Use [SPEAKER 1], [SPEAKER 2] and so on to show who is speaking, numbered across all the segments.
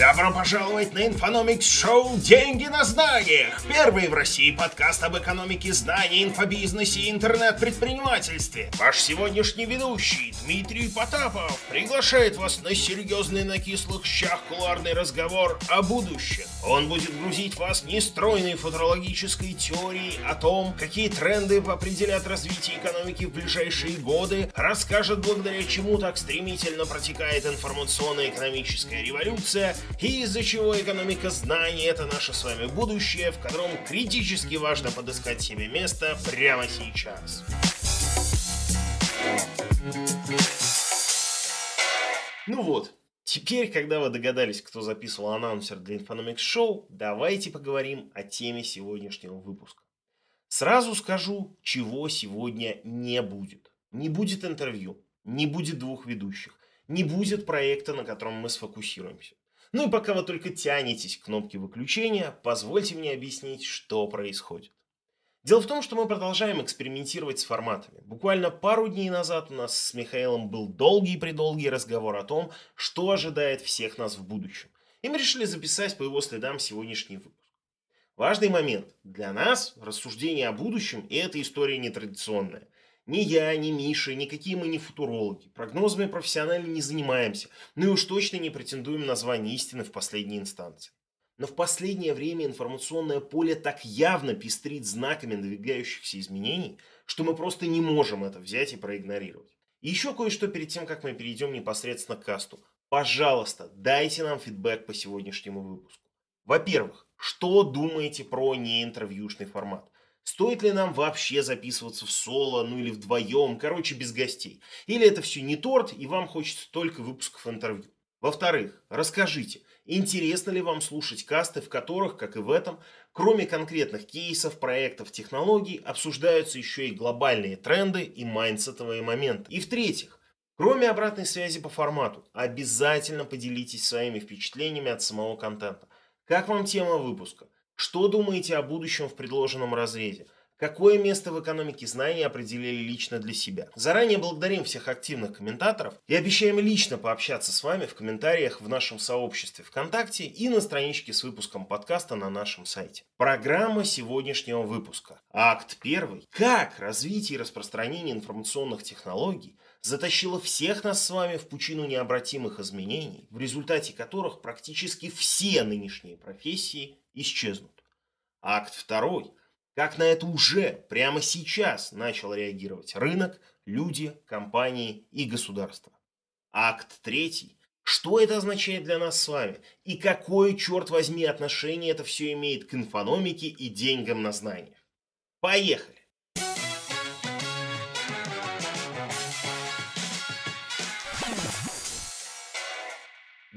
[SPEAKER 1] Добро пожаловать на Инфономикс Шоу «Деньги на знаниях». Первый в России подкаст об экономике знаний, инфобизнесе и интернет-предпринимательстве. Ваш сегодняшний ведущий Дмитрий Потапов приглашает вас на серьезный на кислых щах куларный разговор о будущем. Он будет грузить вас нестройной футурологической теорией о том, какие тренды определят развитие экономики в ближайшие годы, расскажет, благодаря чему так стремительно протекает информационно-экономическая революция и из-за чего экономика знаний – это наше с вами будущее, в котором критически важно подыскать себе место прямо сейчас. Ну вот, теперь, когда вы догадались, кто записывал анонсер для Infonomics Show, давайте поговорим о теме сегодняшнего выпуска. Сразу скажу, чего сегодня не будет. Не будет интервью, не будет двух ведущих, не будет проекта, на котором мы сфокусируемся. Ну и пока вы только тянетесь к кнопке выключения, позвольте мне объяснить, что происходит. Дело в том, что мы продолжаем экспериментировать с форматами. Буквально пару дней назад у нас с Михаилом был долгий-предолгий разговор о том, что ожидает всех нас в будущем. И мы решили записать по его следам сегодняшний выпуск. Важный момент. Для нас рассуждение о будущем – и эта история нетрадиционная. Ни я, ни Миша, никакие мы не футурологи. Прогнозами профессионально не занимаемся. Ну и уж точно не претендуем на звание истины в последней инстанции. Но в последнее время информационное поле так явно пестрит знаками надвигающихся изменений, что мы просто не можем это взять и проигнорировать. И еще кое-что перед тем, как мы перейдем непосредственно к касту. Пожалуйста, дайте нам фидбэк по сегодняшнему выпуску. Во-первых, что думаете про неинтервьюшный формат? Стоит ли нам вообще записываться в соло, ну или вдвоем, короче, без гостей? Или это все не торт, и вам хочется только выпусков интервью? Во-вторых, расскажите, интересно ли вам слушать касты, в которых, как и в этом, кроме конкретных кейсов, проектов, технологий, обсуждаются еще и глобальные тренды и майндсетовые моменты? И в-третьих, кроме обратной связи по формату, обязательно поделитесь своими впечатлениями от самого контента. Как вам тема выпуска? Что думаете о будущем в предложенном разрезе? Какое место в экономике знаний определили лично для себя? Заранее благодарим всех активных комментаторов и обещаем лично пообщаться с вами в комментариях в нашем сообществе ВКонтакте и на страничке с выпуском подкаста на нашем сайте. Программа сегодняшнего выпуска. Акт первый. Как развитие и распространение информационных технологий затащило всех нас с вами в пучину необратимых изменений, в результате которых практически все нынешние профессии исчезнут. Акт второй. Как на это уже прямо сейчас начал реагировать рынок, люди, компании и государство. Акт третий. Что это означает для нас с вами? И какое, черт возьми, отношение это все имеет к инфономике и деньгам на знаниях? Поехали!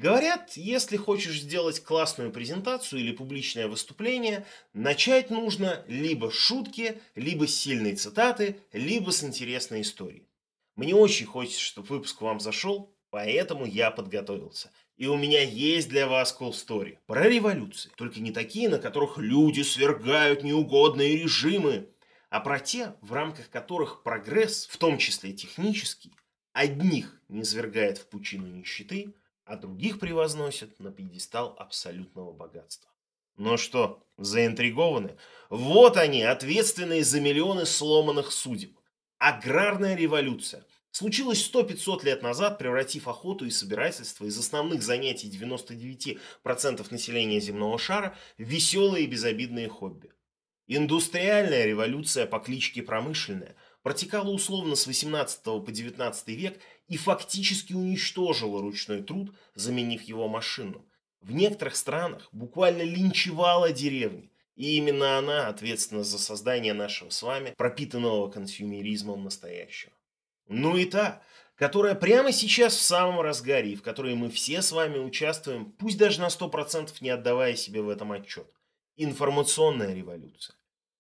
[SPEAKER 1] Говорят, если хочешь сделать классную презентацию или публичное выступление, начать нужно либо с шутки, либо с сильной цитаты, либо с интересной историей. Мне очень хочется, чтобы выпуск вам зашел, поэтому я подготовился. И у меня есть для вас cool story про революции. Только не такие, на которых люди свергают неугодные режимы, а про те, в рамках которых прогресс, в том числе технический, одних не свергает в пучину нищеты, а других превозносят на пьедестал абсолютного богатства. Ну что, заинтригованы? Вот они, ответственные за миллионы сломанных судеб. Аграрная революция. Случилась 100-500 лет назад, превратив охоту и собирательство из основных занятий 99% населения земного шара в веселые и безобидные хобби. Индустриальная революция по кличке Промышленная протекала условно с 18 по 19 век и фактически уничтожила ручной труд, заменив его машинным. В некоторых странах буквально линчевала деревни. И именно она ответственна за создание нашего с вами пропитанного консюмеризмом настоящего. Ну и та, которая прямо сейчас в самом разгаре, и в которой мы все с вами участвуем, пусть даже на 100% не отдавая себе в этом отчет. Информационная революция.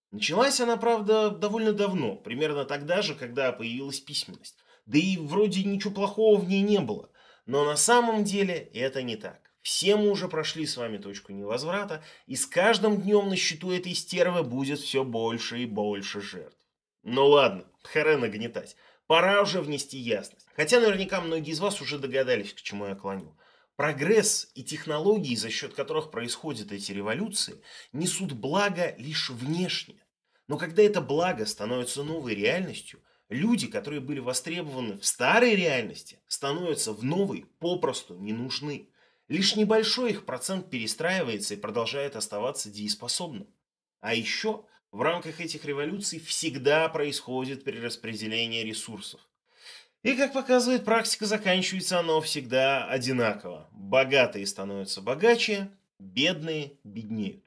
[SPEAKER 1] Началась она, правда, довольно давно, примерно тогда же, когда появилась письменность. Да и вроде ничего плохого в ней не было. Но на самом деле это не так. Все мы уже прошли с вами точку невозврата, и с каждым днем на счету этой стервы будет все больше и больше жертв. Ну ладно, харе нагнетать. Пора уже внести ясность. Хотя наверняка многие из вас уже догадались, к чему я клоню. Прогресс и технологии, за счет которых происходят эти революции, несут благо лишь внешне. Но когда это благо становится новой реальностью, люди, которые были востребованы в старой реальности, становятся в новой попросту не нужны. Лишь небольшой их процент перестраивается и продолжает оставаться дееспособным. А еще в рамках этих революций всегда происходит перераспределение ресурсов. И, как показывает практика, заканчивается оно всегда одинаково. Богатые становятся богаче, бедные беднеют.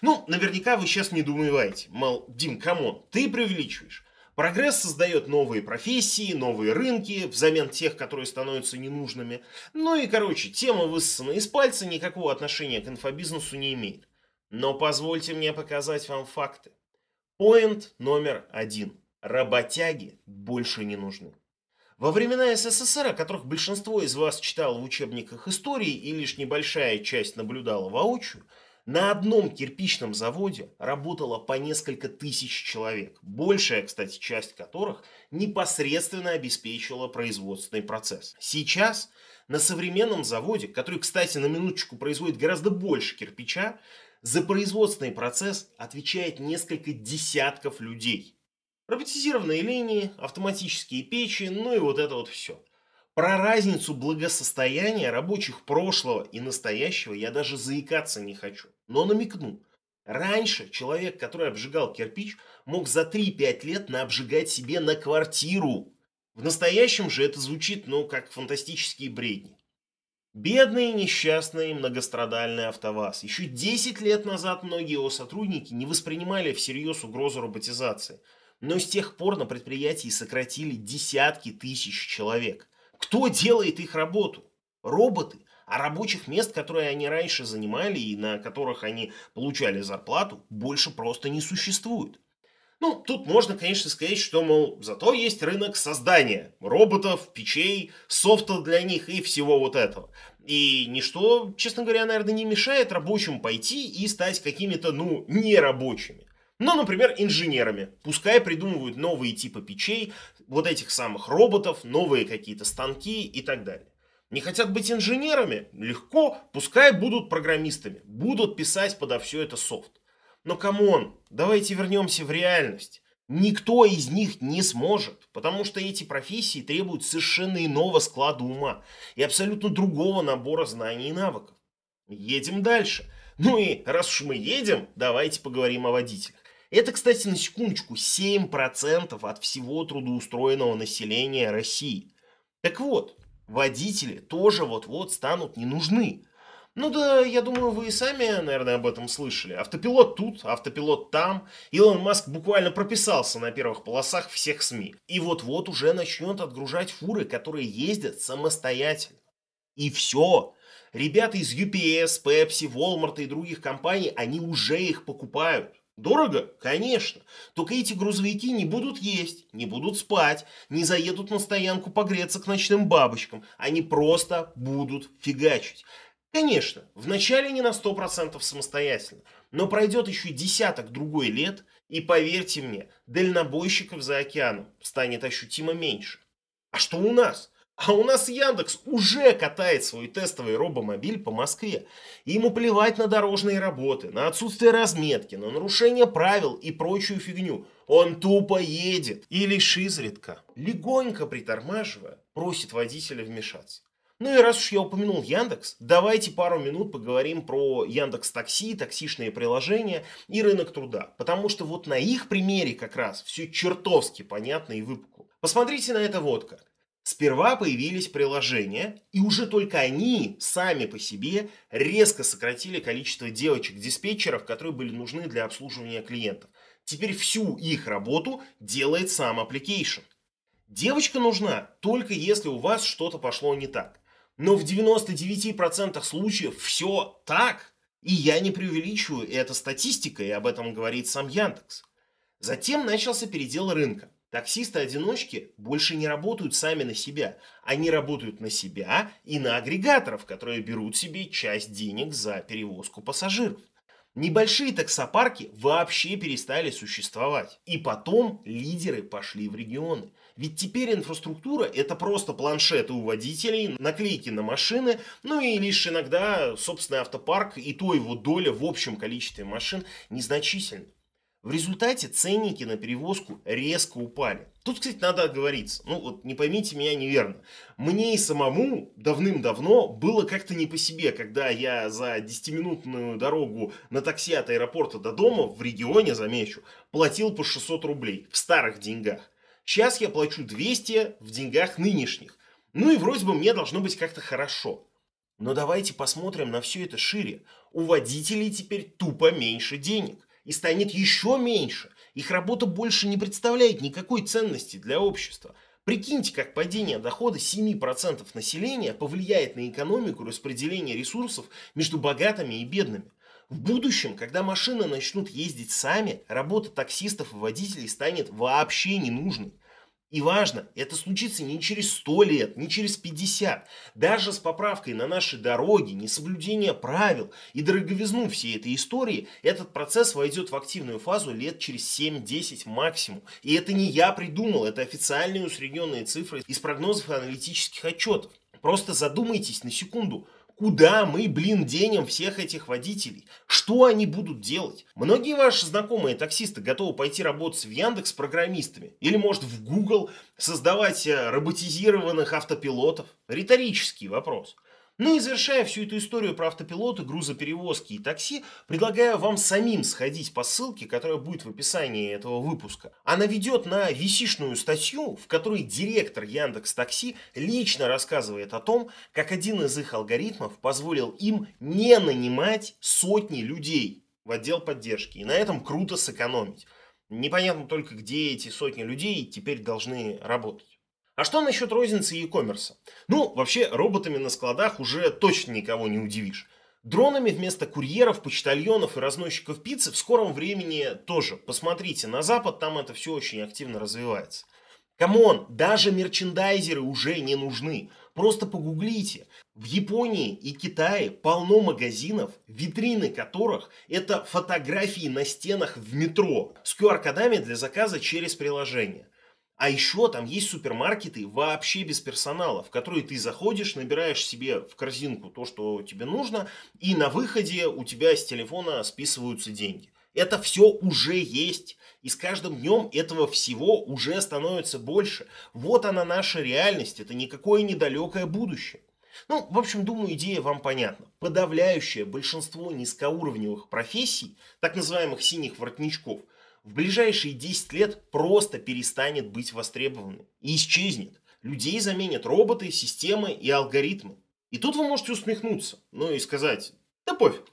[SPEAKER 1] Ну, наверняка вы сейчас не думаете, мол, Дим, come on, ты преувеличиваешь. Прогресс создает новые профессии, новые рынки взамен тех, которые становятся ненужными. Ну и, короче, тема высосана из пальца, никакого отношения к инфобизнесу не имеет. Но позвольте мне показать вам факты. Поинт номер один. Работяги больше не нужны. Во времена СССР, о которых большинство из вас читало в учебниках истории и лишь небольшая часть наблюдала воочию, на одном кирпичном заводе работало по несколько тысяч человек, большая, кстати, часть которых непосредственно обеспечивала производственный процесс. Сейчас на современном заводе, который, кстати, на минуточку производит гораздо больше кирпича, за производственный процесс отвечает несколько десятков людей. Роботизированные линии, автоматические печи, ну и вот это вот все – про разницу благосостояния рабочих прошлого и настоящего я даже заикаться не хочу. Но намекну. Раньше человек, который обжигал кирпич, мог за 3-5 лет наобжигать себе на квартиру. В настоящем же это звучит, ну, как фантастические бредни. Бедный, несчастный, многострадальный АвтоВАЗ. Еще 10 лет назад многие его сотрудники не воспринимали всерьез угрозу роботизации. Но с тех пор на предприятии сократили десятки тысяч человек. Кто делает их работу? Роботы. А рабочих мест, которые они раньше занимали и на которых они получали зарплату, больше просто не существует. Ну, тут можно, конечно, сказать, что, мол, зато есть рынок создания роботов, печей, софта для них и всего вот этого. И ничто, честно говоря, наверное, не мешает рабочим пойти и стать какими-то, ну, нерабочими. Ну, например, инженерами. Пускай придумывают новые типы печей, вот этих самых роботов, новые какие-то станки и так далее. Не хотят быть инженерами? Легко, пускай будут программистами, будут писать подо все это софт. Но come on, давайте вернемся в реальность. Никто из них не сможет, потому что эти профессии требуют совершенно иного склада ума и абсолютно другого набора знаний и навыков. Едем дальше. Ну и раз уж мы едем, давайте поговорим о водителях. Это, кстати, на секундочку, 7% от всего трудоустроенного населения России. Так вот, водители тоже вот-вот станут не нужны. Ну да, я думаю, вы и сами, наверное, об этом слышали. Автопилот тут, автопилот там. Илон Маск буквально прописался на первых полосах всех СМИ. И вот-вот уже начнет отгружать фуры, которые ездят самостоятельно. И все. Ребята из UPS, Pepsi, Walmart и других компаний, они уже их покупают. Дорого? Конечно. Только эти грузовики не будут есть, не будут спать, не заедут на стоянку погреться к ночным бабочкам. Они просто будут фигачить. Конечно, вначале не на 100% самостоятельно, но пройдет еще десяток другой лет, и поверьте мне, дальнобойщиков за океаном станет ощутимо меньше. А что у нас? А у нас Яндекс уже катает свой тестовый робомобиль по Москве. И ему плевать на дорожные работы, на отсутствие разметки, на нарушение правил и прочую фигню. Он тупо едет и лишь изредка, легонько притормаживая, просит водителя вмешаться. Ну и раз уж я упомянул Яндекс, давайте пару минут поговорим про Яндекс Такси, таксишные приложения и рынок труда. Потому что вот на их примере как раз все чертовски понятно и выпукло. Посмотрите на это вот как. Сперва появились приложения, и уже только они сами по себе резко сократили количество девочек-диспетчеров, которые были нужны для обслуживания клиентов. Теперь всю их работу делает сам application. Девочка нужна только если у вас что-то пошло не так. Но в 99% случаев все так. И я не преувеличиваю, это статистика, и об этом говорит сам Яндекс. Затем начался передел рынка. Таксисты-одиночки больше не работают сами на себя. Они работают на себя и на агрегаторов, которые берут себе часть денег за перевозку пассажиров. Небольшие таксопарки вообще перестали существовать. И потом лидеры пошли в регионы. Ведь теперь инфраструктура это просто планшеты у водителей, наклейки на машины, ну и лишь иногда собственный автопарк и то его доля в общем количестве машин незначительна. В результате ценники на перевозку резко упали. Тут, кстати, надо оговориться. Ну вот не поймите меня неверно. Мне и самому давным-давно было как-то не по себе, когда я за 10-минутную дорогу на такси от аэропорта до дома в регионе, замечу, платил по 600 рублей в старых деньгах. Сейчас я плачу 200 в деньгах нынешних. Ну и вроде бы мне должно быть как-то хорошо. Но давайте посмотрим на все это шире. У водителей теперь тупо меньше денег и станет еще меньше. Их работа больше не представляет никакой ценности для общества. Прикиньте, как падение дохода 7% населения повлияет на экономику распределения ресурсов между богатыми и бедными. В будущем, когда машины начнут ездить сами, работа таксистов и водителей станет вообще ненужной. И важно, это случится не через 100 лет, не через 50. Даже с поправкой на наши дороги, несоблюдение правил и дороговизну всей этой истории, этот процесс войдет в активную фазу лет через 7-10 максимум. И это не я придумал, это официальные усредненные цифры из прогнозов и аналитических отчетов. Просто задумайтесь на секунду, Куда мы, блин, денем всех этих водителей? Что они будут делать? Многие ваши знакомые таксисты готовы пойти работать в Яндекс программистами? Или, может, в Google создавать э, роботизированных автопилотов? Риторический вопрос. Ну и завершая всю эту историю про автопилоты, грузоперевозки и такси, предлагаю вам самим сходить по ссылке, которая будет в описании этого выпуска. Она ведет на висишную статью, в которой директор Яндекс Такси лично рассказывает о том, как один из их алгоритмов позволил им не нанимать сотни людей в отдел поддержки и на этом круто сэкономить. Непонятно только, где эти сотни людей теперь должны работать. А что насчет розницы и e-commerce? Ну, вообще, роботами на складах уже точно никого не удивишь. Дронами вместо курьеров, почтальонов и разносчиков пиццы в скором времени тоже. Посмотрите на Запад, там это все очень активно развивается. Come on, даже мерчендайзеры уже не нужны. Просто погуглите. В Японии и Китае полно магазинов, витрины которых это фотографии на стенах в метро с QR-кодами для заказа через приложение. А еще там есть супермаркеты вообще без персонала, в которые ты заходишь, набираешь себе в корзинку то, что тебе нужно, и на выходе у тебя с телефона списываются деньги. Это все уже есть. И с каждым днем этого всего уже становится больше. Вот она наша реальность. Это никакое недалекое будущее. Ну, в общем, думаю, идея вам понятна. Подавляющее большинство низкоуровневых профессий, так называемых синих воротничков, в ближайшие 10 лет просто перестанет быть востребованным и исчезнет. Людей заменят роботы, системы и алгоритмы. И тут вы можете усмехнуться, ну и сказать, да пофиг.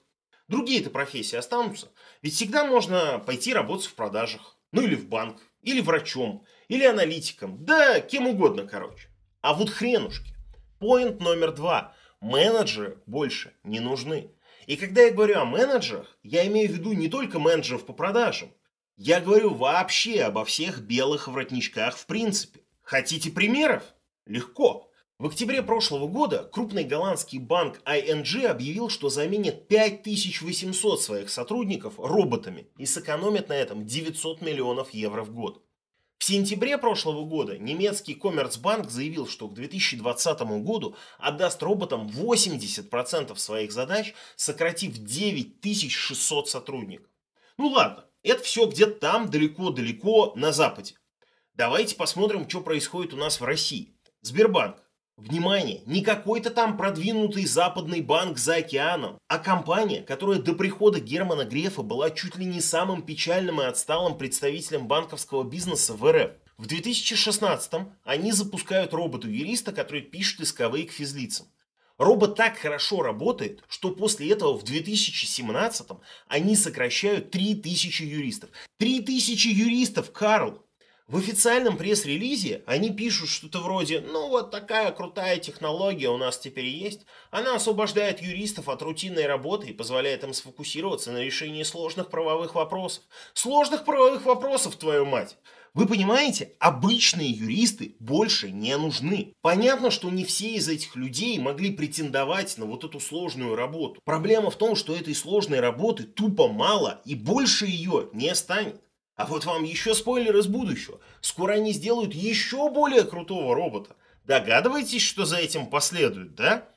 [SPEAKER 1] Другие-то профессии останутся. Ведь всегда можно пойти работать в продажах. Ну или в банк, или врачом, или аналитиком. Да, кем угодно, короче. А вот хренушки. Поинт номер два. Менеджеры больше не нужны. И когда я говорю о менеджерах, я имею в виду не только менеджеров по продажам. Я говорю вообще обо всех белых воротничках в принципе. Хотите примеров? Легко. В октябре прошлого года крупный голландский банк ING объявил, что заменит 5800 своих сотрудников роботами и сэкономит на этом 900 миллионов евро в год. В сентябре прошлого года немецкий Коммерцбанк заявил, что к 2020 году отдаст роботам 80% своих задач, сократив 9600 сотрудников. Ну ладно, это все где-то там, далеко-далеко на Западе. Давайте посмотрим, что происходит у нас в России. Сбербанк. Внимание, не какой-то там продвинутый западный банк за океаном, а компания, которая до прихода Германа Грефа была чуть ли не самым печальным и отсталым представителем банковского бизнеса в РФ. В 2016-м они запускают робота-юриста, который пишет исковые к физлицам. Робот так хорошо работает, что после этого в 2017-м они сокращают 3000 юристов. 3000 юристов, Карл! В официальном пресс-релизе они пишут что-то вроде «Ну вот такая крутая технология у нас теперь есть. Она освобождает юристов от рутинной работы и позволяет им сфокусироваться на решении сложных правовых вопросов». Сложных правовых вопросов, твою мать! Вы понимаете, обычные юристы больше не нужны. Понятно, что не все из этих людей могли претендовать на вот эту сложную работу. Проблема в том, что этой сложной работы тупо мало и больше ее не станет. А вот вам еще спойлер из будущего. Скоро они сделают еще более крутого робота. Догадываетесь, что за этим последует, да?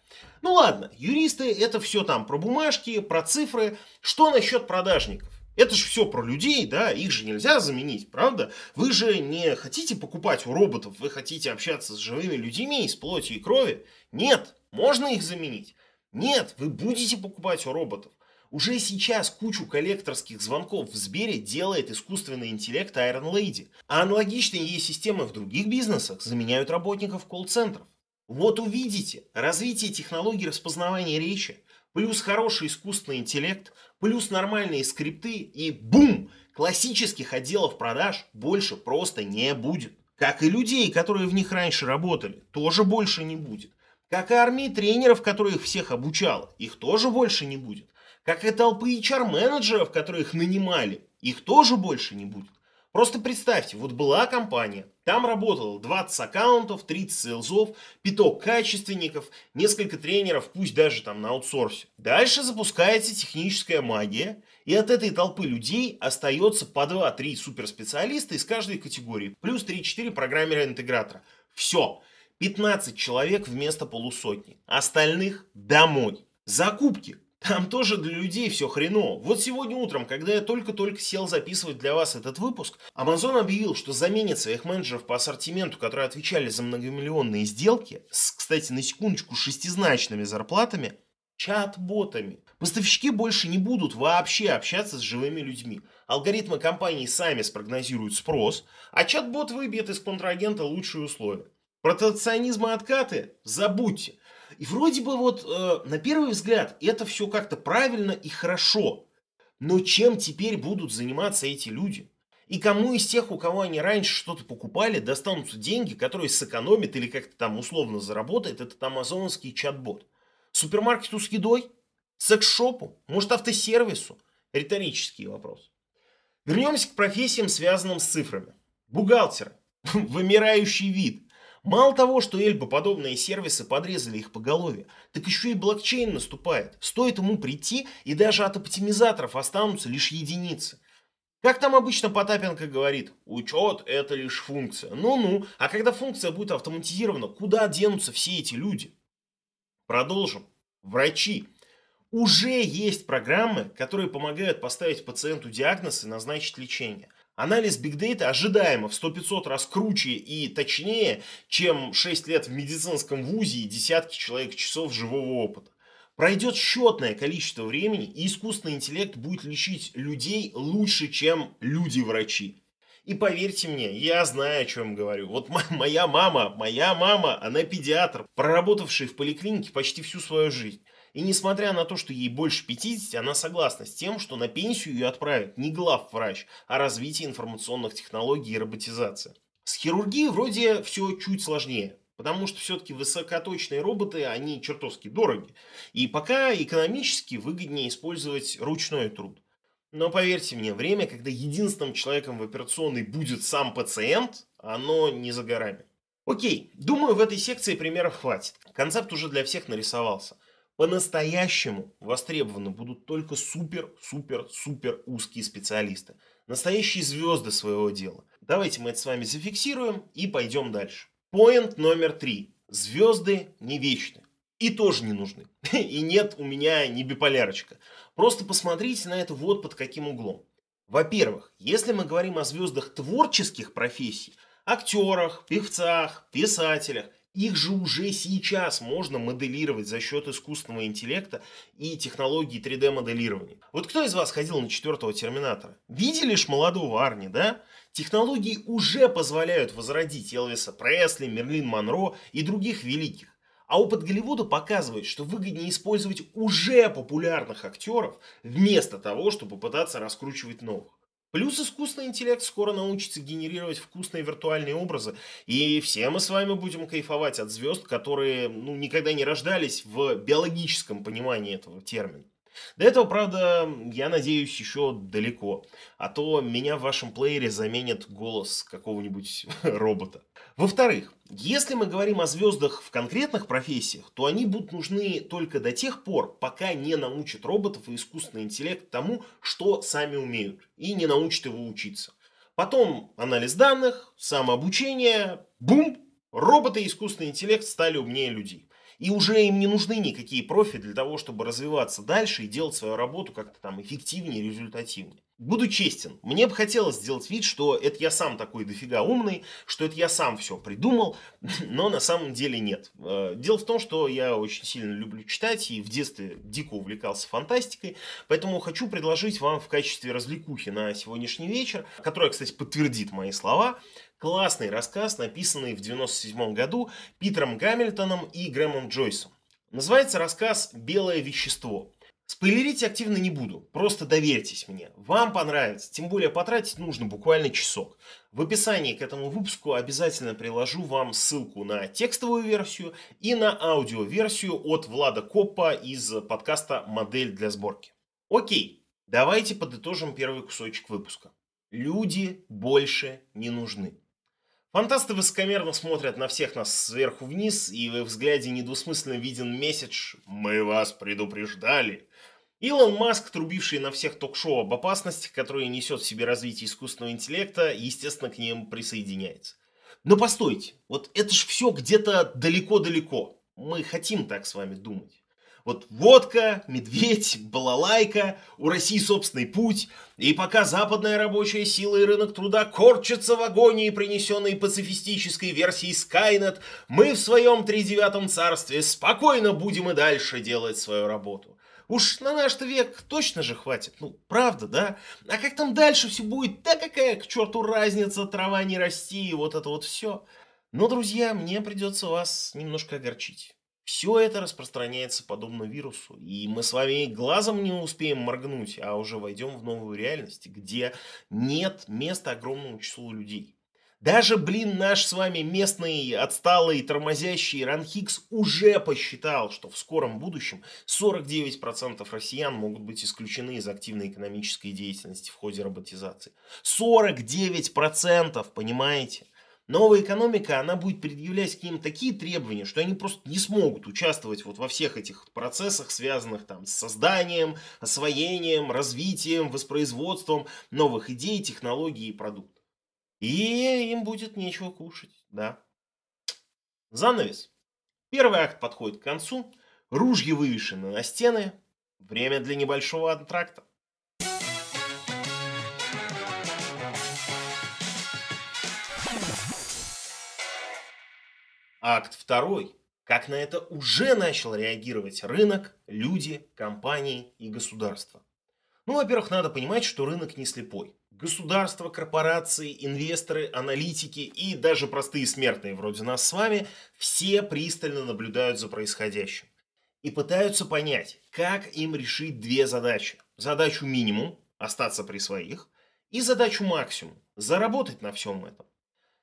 [SPEAKER 1] Ну ладно, юристы это все там про бумажки, про цифры. Что насчет продажников? Это же все про людей, да, их же нельзя заменить, правда? Вы же не хотите покупать у роботов, вы хотите общаться с живыми людьми из плоти и крови. Нет, можно их заменить. Нет, вы будете покупать у роботов. Уже сейчас кучу коллекторских звонков в Сбере делает искусственный интеллект Iron Lady. А аналогичные ей системы в других бизнесах заменяют работников колл-центров. Вот увидите, развитие технологий распознавания речи, плюс хороший искусственный интеллект, плюс нормальные скрипты и бум! Классических отделов продаж больше просто не будет. Как и людей, которые в них раньше работали, тоже больше не будет. Как и армии тренеров, которые их всех обучала, их тоже больше не будет. Как и толпы HR-менеджеров, которые их нанимали, их тоже больше не будет. Просто представьте, вот была компания, там работало 20 аккаунтов, 30 сейлзов, пяток качественников, несколько тренеров, пусть даже там на аутсорсе. Дальше запускается техническая магия, и от этой толпы людей остается по 2-3 суперспециалиста из каждой категории, плюс 3-4 программера-интегратора. Все, 15 человек вместо полусотни, остальных домой. Закупки. Там тоже для людей все хреново. Вот сегодня утром, когда я только-только сел записывать для вас этот выпуск, Amazon объявил, что заменит своих менеджеров по ассортименту, которые отвечали за многомиллионные сделки, с, кстати, на секундочку, шестизначными зарплатами, чат-ботами. Поставщики больше не будут вообще общаться с живыми людьми. Алгоритмы компании сами спрогнозируют спрос, а чат-бот выбьет из контрагента лучшие условия. Протекционизм и откаты забудьте. И вроде бы вот э, на первый взгляд это все как-то правильно и хорошо. Но чем теперь будут заниматься эти люди? И кому из тех, у кого они раньше что-то покупали, достанутся деньги, которые сэкономит или как-то там условно заработает этот амазоновский чат-бот? Супермаркету с едой? Секс-шопу? Может автосервису? Риторический вопрос. Вернемся к профессиям, связанным с цифрами. Бухгалтеры. Вымирающий вид. Мало того, что Эльба-подобные сервисы подрезали их по голове, так еще и блокчейн наступает. Стоит ему прийти, и даже от оптимизаторов останутся лишь единицы. Как там обычно Потапенко говорит, учет это лишь функция. Ну-ну, а когда функция будет автоматизирована, куда денутся все эти люди? Продолжим. Врачи. Уже есть программы, которые помогают поставить пациенту диагноз и назначить лечение – Анализ бигдейта ожидаемо в 100-500 раз круче и точнее, чем 6 лет в медицинском вузе и десятки человек часов живого опыта. Пройдет счетное количество времени, и искусственный интеллект будет лечить людей лучше, чем люди-врачи. И поверьте мне, я знаю, о чем говорю. Вот моя мама, моя мама, она педиатр, проработавший в поликлинике почти всю свою жизнь. И несмотря на то, что ей больше 50, она согласна с тем, что на пенсию ее отправят не главврач, а развитие информационных технологий и роботизация. С хирургией вроде все чуть сложнее. Потому что все-таки высокоточные роботы, они чертовски дороги. И пока экономически выгоднее использовать ручной труд. Но поверьте мне, время, когда единственным человеком в операционной будет сам пациент, оно не за горами. Окей, думаю, в этой секции примеров хватит. Концепт уже для всех нарисовался по-настоящему востребованы будут только супер-супер-супер узкие специалисты. Настоящие звезды своего дела. Давайте мы это с вами зафиксируем и пойдем дальше. Поинт номер три. Звезды не вечны. И тоже не нужны. И нет у меня ни биполярочка. Просто посмотрите на это вот под каким углом. Во-первых, если мы говорим о звездах творческих профессий, актерах, певцах, писателях – их же уже сейчас можно моделировать за счет искусственного интеллекта и технологий 3D-моделирования. Вот кто из вас ходил на четвертого Терминатора? Видели ж молодого Арни, да? Технологии уже позволяют возродить Элвиса Пресли, Мерлин Монро и других великих. А опыт Голливуда показывает, что выгоднее использовать уже популярных актеров, вместо того, чтобы пытаться раскручивать новых. Плюс искусственный интеллект скоро научится генерировать вкусные виртуальные образы, и все мы с вами будем кайфовать от звезд, которые ну, никогда не рождались в биологическом понимании этого термина. До этого, правда, я надеюсь, еще далеко. А то меня в вашем плеере заменит голос какого-нибудь робота. Во-вторых, если мы говорим о звездах в конкретных профессиях, то они будут нужны только до тех пор, пока не научат роботов и искусственный интеллект тому, что сами умеют, и не научат его учиться. Потом анализ данных, самообучение, бум, роботы и искусственный интеллект стали умнее людей. И уже им не нужны никакие профи для того, чтобы развиваться дальше и делать свою работу как-то там эффективнее, результативнее. Буду честен, мне бы хотелось сделать вид, что это я сам такой дофига умный, что это я сам все придумал, но на самом деле нет. Э, дело в том, что я очень сильно люблю читать и в детстве дико увлекался фантастикой, поэтому хочу предложить вам в качестве развлекухи на сегодняшний вечер, которая, кстати, подтвердит мои слова, классный рассказ, написанный в 97 году Питером Гамильтоном и Грэмом Джойсом. Называется рассказ «Белое вещество». Спойлерить активно не буду, просто доверьтесь мне. Вам понравится, тем более потратить нужно буквально часок. В описании к этому выпуску обязательно приложу вам ссылку на текстовую версию и на аудиоверсию от Влада Коппа из подкаста «Модель для сборки». Окей, давайте подытожим первый кусочек выпуска. Люди больше не нужны. Фантасты высокомерно смотрят на всех нас сверху вниз, и в их взгляде недвусмысленно виден месседж «Мы вас предупреждали». Илон Маск, трубивший на всех ток-шоу об опасности, которые несет в себе развитие искусственного интеллекта, естественно, к ним присоединяется. Но постойте, вот это ж все где-то далеко-далеко. Мы хотим так с вами думать. Вот водка, медведь, балалайка, у России собственный путь. И пока западная рабочая сила и рынок труда корчатся в агонии, принесенной пацифистической версией Skynet, мы в своем тридевятом царстве спокойно будем и дальше делать свою работу. Уж на наш век точно же хватит. Ну, правда, да? А как там дальше все будет? Да какая к черту разница, трава не расти и вот это вот все. Но, друзья, мне придется вас немножко огорчить. Все это распространяется подобно вирусу, и мы с вами глазом не успеем моргнуть, а уже войдем в новую реальность, где нет места огромному числу людей. Даже, блин, наш с вами местный отсталый тормозящий Ранхикс уже посчитал, что в скором будущем 49% россиян могут быть исключены из активной экономической деятельности в ходе роботизации. 49%, понимаете? Новая экономика, она будет предъявлять к ним такие требования, что они просто не смогут участвовать вот во всех этих процессах, связанных там с созданием, освоением, развитием, воспроизводством новых идей, технологий и продуктов. И им будет нечего кушать, да. Занавес. Первый акт подходит к концу, ружья вывешены на стены, время для небольшого антракта. Акт второй. Как на это уже начал реагировать рынок, люди, компании и государство. Ну, во-первых, надо понимать, что рынок не слепой. Государства, корпорации, инвесторы, аналитики и даже простые смертные вроде нас с вами все пристально наблюдают за происходящим. И пытаются понять, как им решить две задачи. Задачу минимум – остаться при своих, и задачу максимум – заработать на всем этом.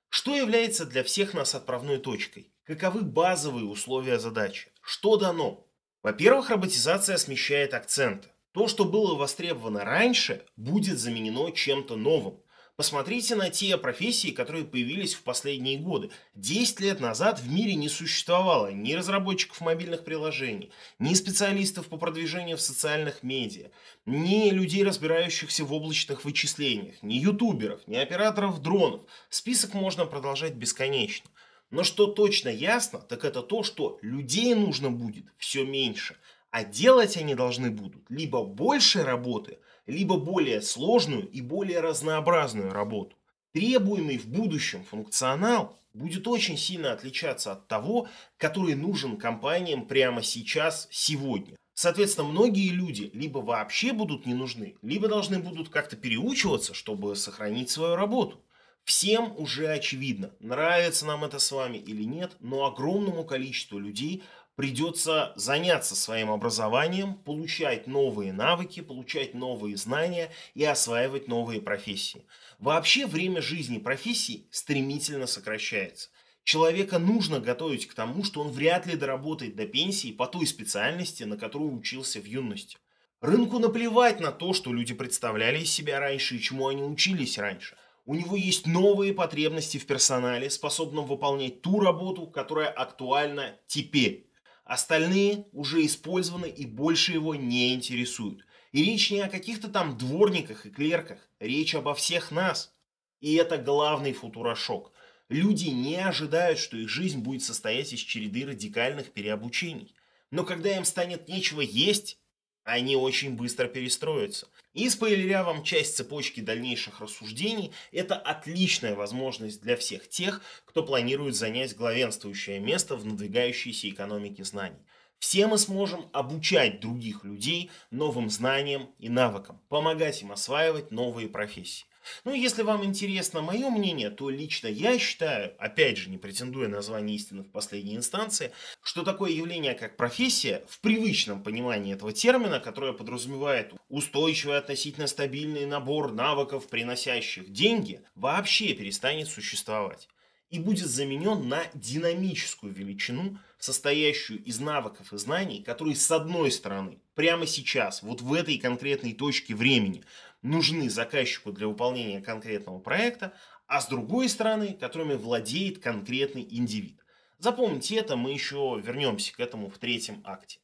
[SPEAKER 1] Что является для всех нас отправной точкой? Каковы базовые условия задачи? Что дано? Во-первых, роботизация смещает акценты. То, что было востребовано раньше, будет заменено чем-то новым. Посмотрите на те профессии, которые появились в последние годы. Десять лет назад в мире не существовало ни разработчиков мобильных приложений, ни специалистов по продвижению в социальных медиа, ни людей, разбирающихся в облачных вычислениях, ни ютуберов, ни операторов дронов. Список можно продолжать бесконечно. Но что точно ясно, так это то, что людей нужно будет все меньше, а делать они должны будут либо больше работы – либо более сложную и более разнообразную работу. Требуемый в будущем функционал будет очень сильно отличаться от того, который нужен компаниям прямо сейчас, сегодня. Соответственно, многие люди либо вообще будут не нужны, либо должны будут как-то переучиваться, чтобы сохранить свою работу. Всем уже очевидно, нравится нам это с вами или нет, но огромному количеству людей придется заняться своим образованием, получать новые навыки, получать новые знания и осваивать новые профессии. Вообще время жизни профессий стремительно сокращается. Человека нужно готовить к тому, что он вряд ли доработает до пенсии по той специальности, на которую учился в юности. Рынку наплевать на то, что люди представляли из себя раньше и чему они учились раньше. У него есть новые потребности в персонале, способном выполнять ту работу, которая актуальна теперь. Остальные уже использованы и больше его не интересуют. И речь не о каких-то там дворниках и клерках, речь обо всех нас. И это главный футурошок. Люди не ожидают, что их жизнь будет состоять из череды радикальных переобучений. Но когда им станет нечего есть, они очень быстро перестроятся. И спойлеря вам часть цепочки дальнейших рассуждений, это отличная возможность для всех тех, кто планирует занять главенствующее место в надвигающейся экономике знаний. Все мы сможем обучать других людей новым знаниям и навыкам, помогать им осваивать новые профессии. Ну, если вам интересно мое мнение, то лично я считаю, опять же, не претендуя на звание истины в последней инстанции, что такое явление, как профессия, в привычном понимании этого термина, которое подразумевает устойчивый относительно стабильный набор навыков, приносящих деньги, вообще перестанет существовать и будет заменен на динамическую величину, состоящую из навыков и знаний, которые с одной стороны, прямо сейчас, вот в этой конкретной точке времени, нужны заказчику для выполнения конкретного проекта, а с другой стороны, которыми владеет конкретный индивид. Запомните это, мы еще вернемся к этому в третьем акте.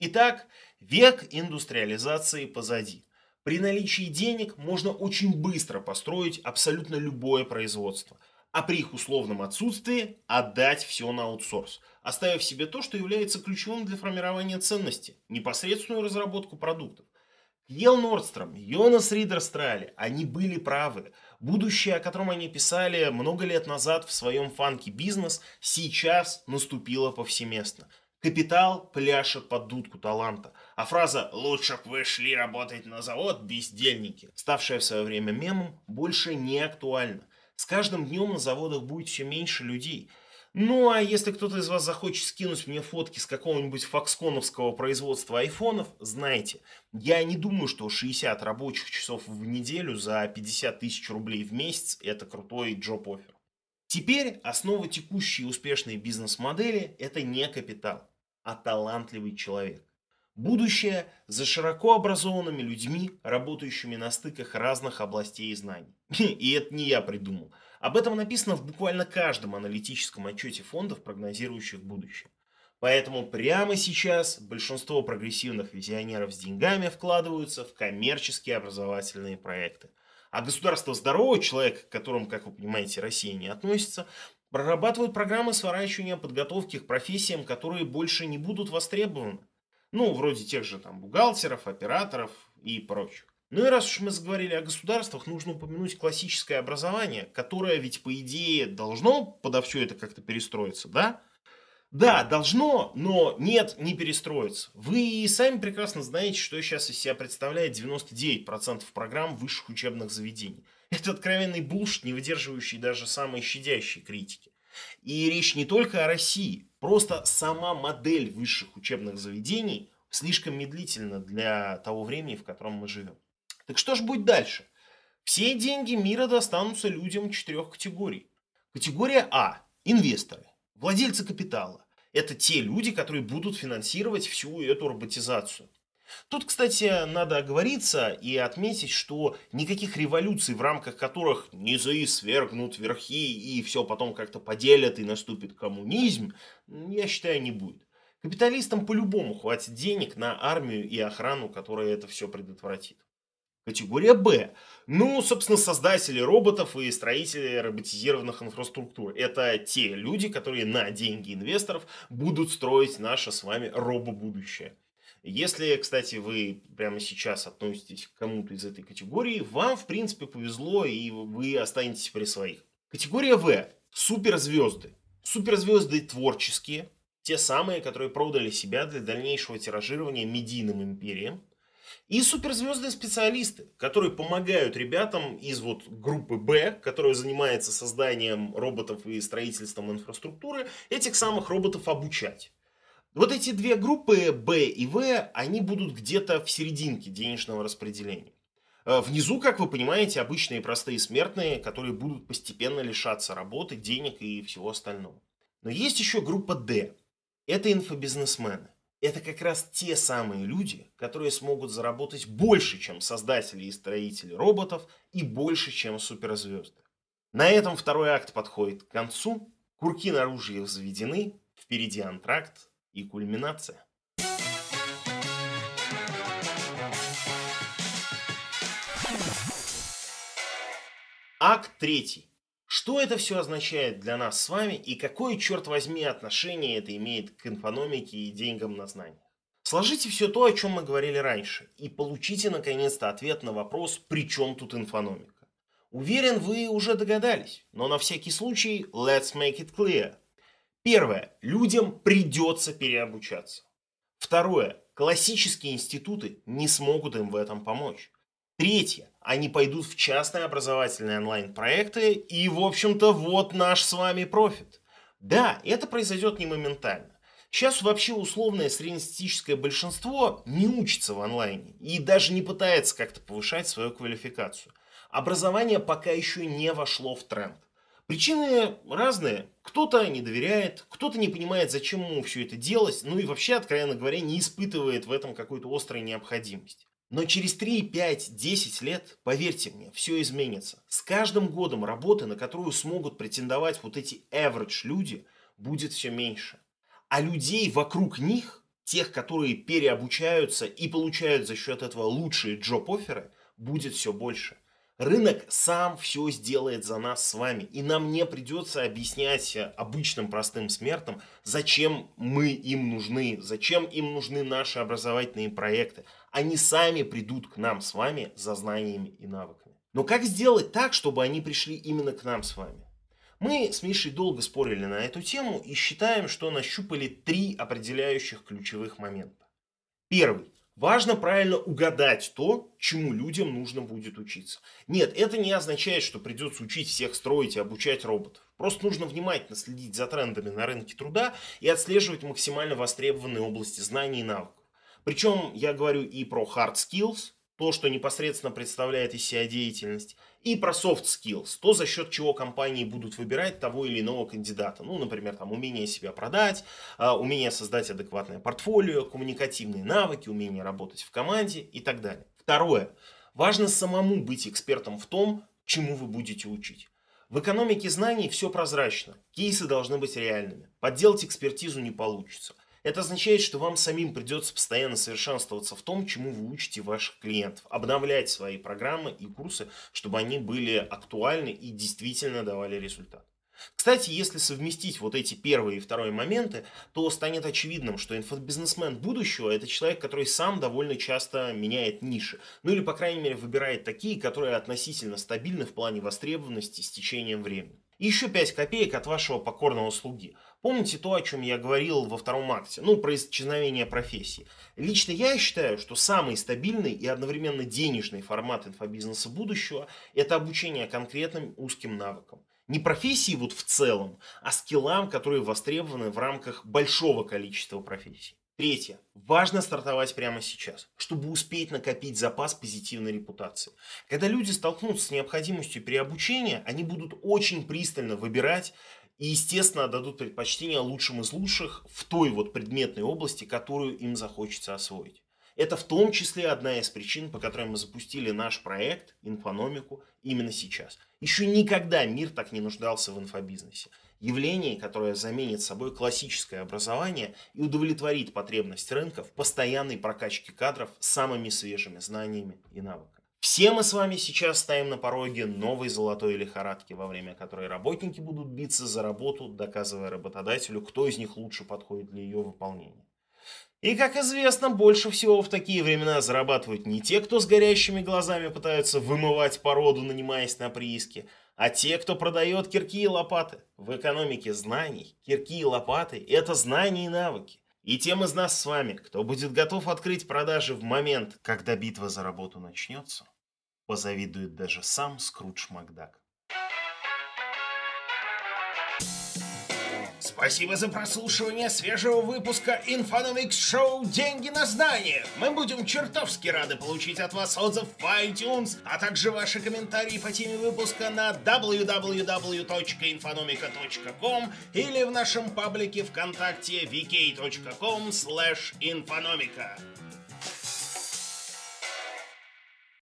[SPEAKER 1] Итак, век индустриализации позади. При наличии денег можно очень быстро построить абсолютно любое производство, а при их условном отсутствии отдать все на аутсорс, оставив себе то, что является ключевым для формирования ценности, непосредственную разработку продуктов. Ел Нордстром, Йонас Ридерстрале, они были правы. Будущее, о котором они писали много лет назад в своем фанке бизнес, сейчас наступило повсеместно. Капитал пляшет под дудку таланта. А фраза «лучше бы вы шли работать на завод, бездельники», ставшая в свое время мемом, больше не актуальна. С каждым днем на заводах будет все меньше людей. Ну, а если кто-то из вас захочет скинуть мне фотки с какого-нибудь фоксконовского производства айфонов, знайте, я не думаю, что 60 рабочих часов в неделю за 50 тысяч рублей в месяц – это крутой джоб-оффер. Теперь основа текущей успешной бизнес-модели – это не капитал, а талантливый человек. Будущее за широко образованными людьми, работающими на стыках разных областей знаний. И это не я придумал – об этом написано в буквально каждом аналитическом отчете фондов, прогнозирующих будущее. Поэтому прямо сейчас большинство прогрессивных визионеров с деньгами вкладываются в коммерческие образовательные проекты. А государство здорового человека, к которому, как вы понимаете, Россия не относится, прорабатывают программы сворачивания подготовки к профессиям, которые больше не будут востребованы. Ну, вроде тех же там бухгалтеров, операторов и прочих. Ну и раз уж мы заговорили о государствах, нужно упомянуть классическое образование, которое ведь, по идее, должно подо все это как-то перестроиться, да? Да, должно, но нет, не перестроится. Вы сами прекрасно знаете, что сейчас из себя представляет 99% программ высших учебных заведений. Это откровенный булшт, не выдерживающий даже самой щадящей критики. И речь не только о России, просто сама модель высших учебных заведений слишком медлительна для того времени, в котором мы живем. Так что же будет дальше? Все деньги мира достанутся людям четырех категорий. Категория А – инвесторы, владельцы капитала. Это те люди, которые будут финансировать всю эту роботизацию. Тут, кстати, надо оговориться и отметить, что никаких революций, в рамках которых низы свергнут верхи и все потом как-то поделят и наступит коммунизм, я считаю, не будет. Капиталистам по-любому хватит денег на армию и охрану, которая это все предотвратит. Категория Б. Ну, собственно, создатели роботов и строители роботизированных инфраструктур. Это те люди, которые на деньги инвесторов будут строить наше с вами робо-будущее. Если, кстати, вы прямо сейчас относитесь к кому-то из этой категории, вам, в принципе, повезло, и вы останетесь при своих. Категория В. Суперзвезды. Суперзвезды творческие, те самые, которые продали себя для дальнейшего тиражирования медийным империям. И суперзвездные специалисты, которые помогают ребятам из вот группы Б, которая занимается созданием роботов и строительством инфраструктуры, этих самых роботов обучать. Вот эти две группы Б и В, они будут где-то в серединке денежного распределения. Э, внизу, как вы понимаете, обычные простые смертные, которые будут постепенно лишаться работы, денег и всего остального. Но есть еще группа D. Это инфобизнесмены это как раз те самые люди, которые смогут заработать больше, чем создатели и строители роботов, и больше, чем суперзвезды. На этом второй акт подходит к концу. Курки наружу заведены, впереди антракт и кульминация. Акт третий. Что это все означает для нас с вами и какое, черт возьми, отношение это имеет к инфономике и деньгам на знания? Сложите все то, о чем мы говорили раньше, и получите наконец-то ответ на вопрос, при чем тут инфономика. Уверен, вы уже догадались, но на всякий случай let's make it clear. Первое. Людям придется переобучаться. Второе. Классические институты не смогут им в этом помочь. Третье. Они пойдут в частные образовательные онлайн-проекты, и, в общем-то, вот наш с вами профит. Да, это произойдет не моментально. Сейчас вообще условное среднестатистическое большинство не учится в онлайне и даже не пытается как-то повышать свою квалификацию. Образование пока еще не вошло в тренд. Причины разные. Кто-то не доверяет, кто-то не понимает, зачем ему все это делать, ну и вообще, откровенно говоря, не испытывает в этом какой-то острой необходимости. Но через 3, 5, 10 лет, поверьте мне, все изменится. С каждым годом работы, на которую смогут претендовать вот эти average люди, будет все меньше. А людей вокруг них, тех, которые переобучаются и получают за счет этого лучшие джоб-оферы, будет все больше. Рынок сам все сделает за нас с вами. И нам не придется объяснять обычным простым смертным, зачем мы им нужны, зачем им нужны наши образовательные проекты. Они сами придут к нам с вами за знаниями и навыками. Но как сделать так, чтобы они пришли именно к нам с вами? Мы с Мишей долго спорили на эту тему и считаем, что нащупали три определяющих ключевых момента. Первый. Важно правильно угадать то, чему людям нужно будет учиться. Нет, это не означает, что придется учить всех строить и обучать роботов. Просто нужно внимательно следить за трендами на рынке труда и отслеживать максимально востребованные области знаний и навыков. Причем я говорю и про hard skills, то, что непосредственно представляет из себя деятельность, и про soft skills, то, за счет чего компании будут выбирать того или иного кандидата. Ну, например, там, умение себя продать, а, умение создать адекватное портфолио, коммуникативные навыки, умение работать в команде и так далее. Второе. Важно самому быть экспертом в том, чему вы будете учить. В экономике знаний все прозрачно, кейсы должны быть реальными. Подделать экспертизу не получится. Это означает, что вам самим придется постоянно совершенствоваться в том, чему вы учите ваших клиентов, обновлять свои программы и курсы, чтобы они были актуальны и действительно давали результат. Кстати, если совместить вот эти первые и второй моменты, то станет очевидным, что инфобизнесмен будущего – это человек, который сам довольно часто меняет ниши. Ну или, по крайней мере, выбирает такие, которые относительно стабильны в плане востребованности с течением времени. И еще 5 копеек от вашего покорного слуги – Помните то, о чем я говорил во втором акте, ну, про исчезновение профессии. Лично я считаю, что самый стабильный и одновременно денежный формат инфобизнеса будущего – это обучение конкретным узким навыкам. Не профессии вот в целом, а скиллам, которые востребованы в рамках большого количества профессий. Третье. Важно стартовать прямо сейчас, чтобы успеть накопить запас позитивной репутации. Когда люди столкнутся с необходимостью переобучения, они будут очень пристально выбирать и, естественно, дадут предпочтение лучшим из лучших в той вот предметной области, которую им захочется освоить. Это в том числе одна из причин, по которой мы запустили наш проект «Инфономику» именно сейчас. Еще никогда мир так не нуждался в инфобизнесе. Явление, которое заменит собой классическое образование и удовлетворит потребность рынка в постоянной прокачке кадров самыми свежими знаниями и навыками. Все мы с вами сейчас стоим на пороге новой золотой лихорадки, во время которой работники будут биться за работу, доказывая работодателю, кто из них лучше подходит для ее выполнения. И, как известно, больше всего в такие времена зарабатывают не те, кто с горящими глазами пытаются вымывать породу, нанимаясь на прииски, а те, кто продает кирки и лопаты. В экономике знаний кирки и лопаты – это знания и навыки. И тем из нас с вами, кто будет готов открыть продажи в момент, когда битва за работу начнется, позавидует даже сам Скрудж Макдак.
[SPEAKER 2] Спасибо за прослушивание свежего выпуска Infonomics Show «Деньги на знание». Мы будем чертовски рады получить от вас отзыв в iTunes, а также ваши комментарии по теме выпуска на www.infonomica.com или в нашем паблике ВКонтакте vk.com slash infonomica.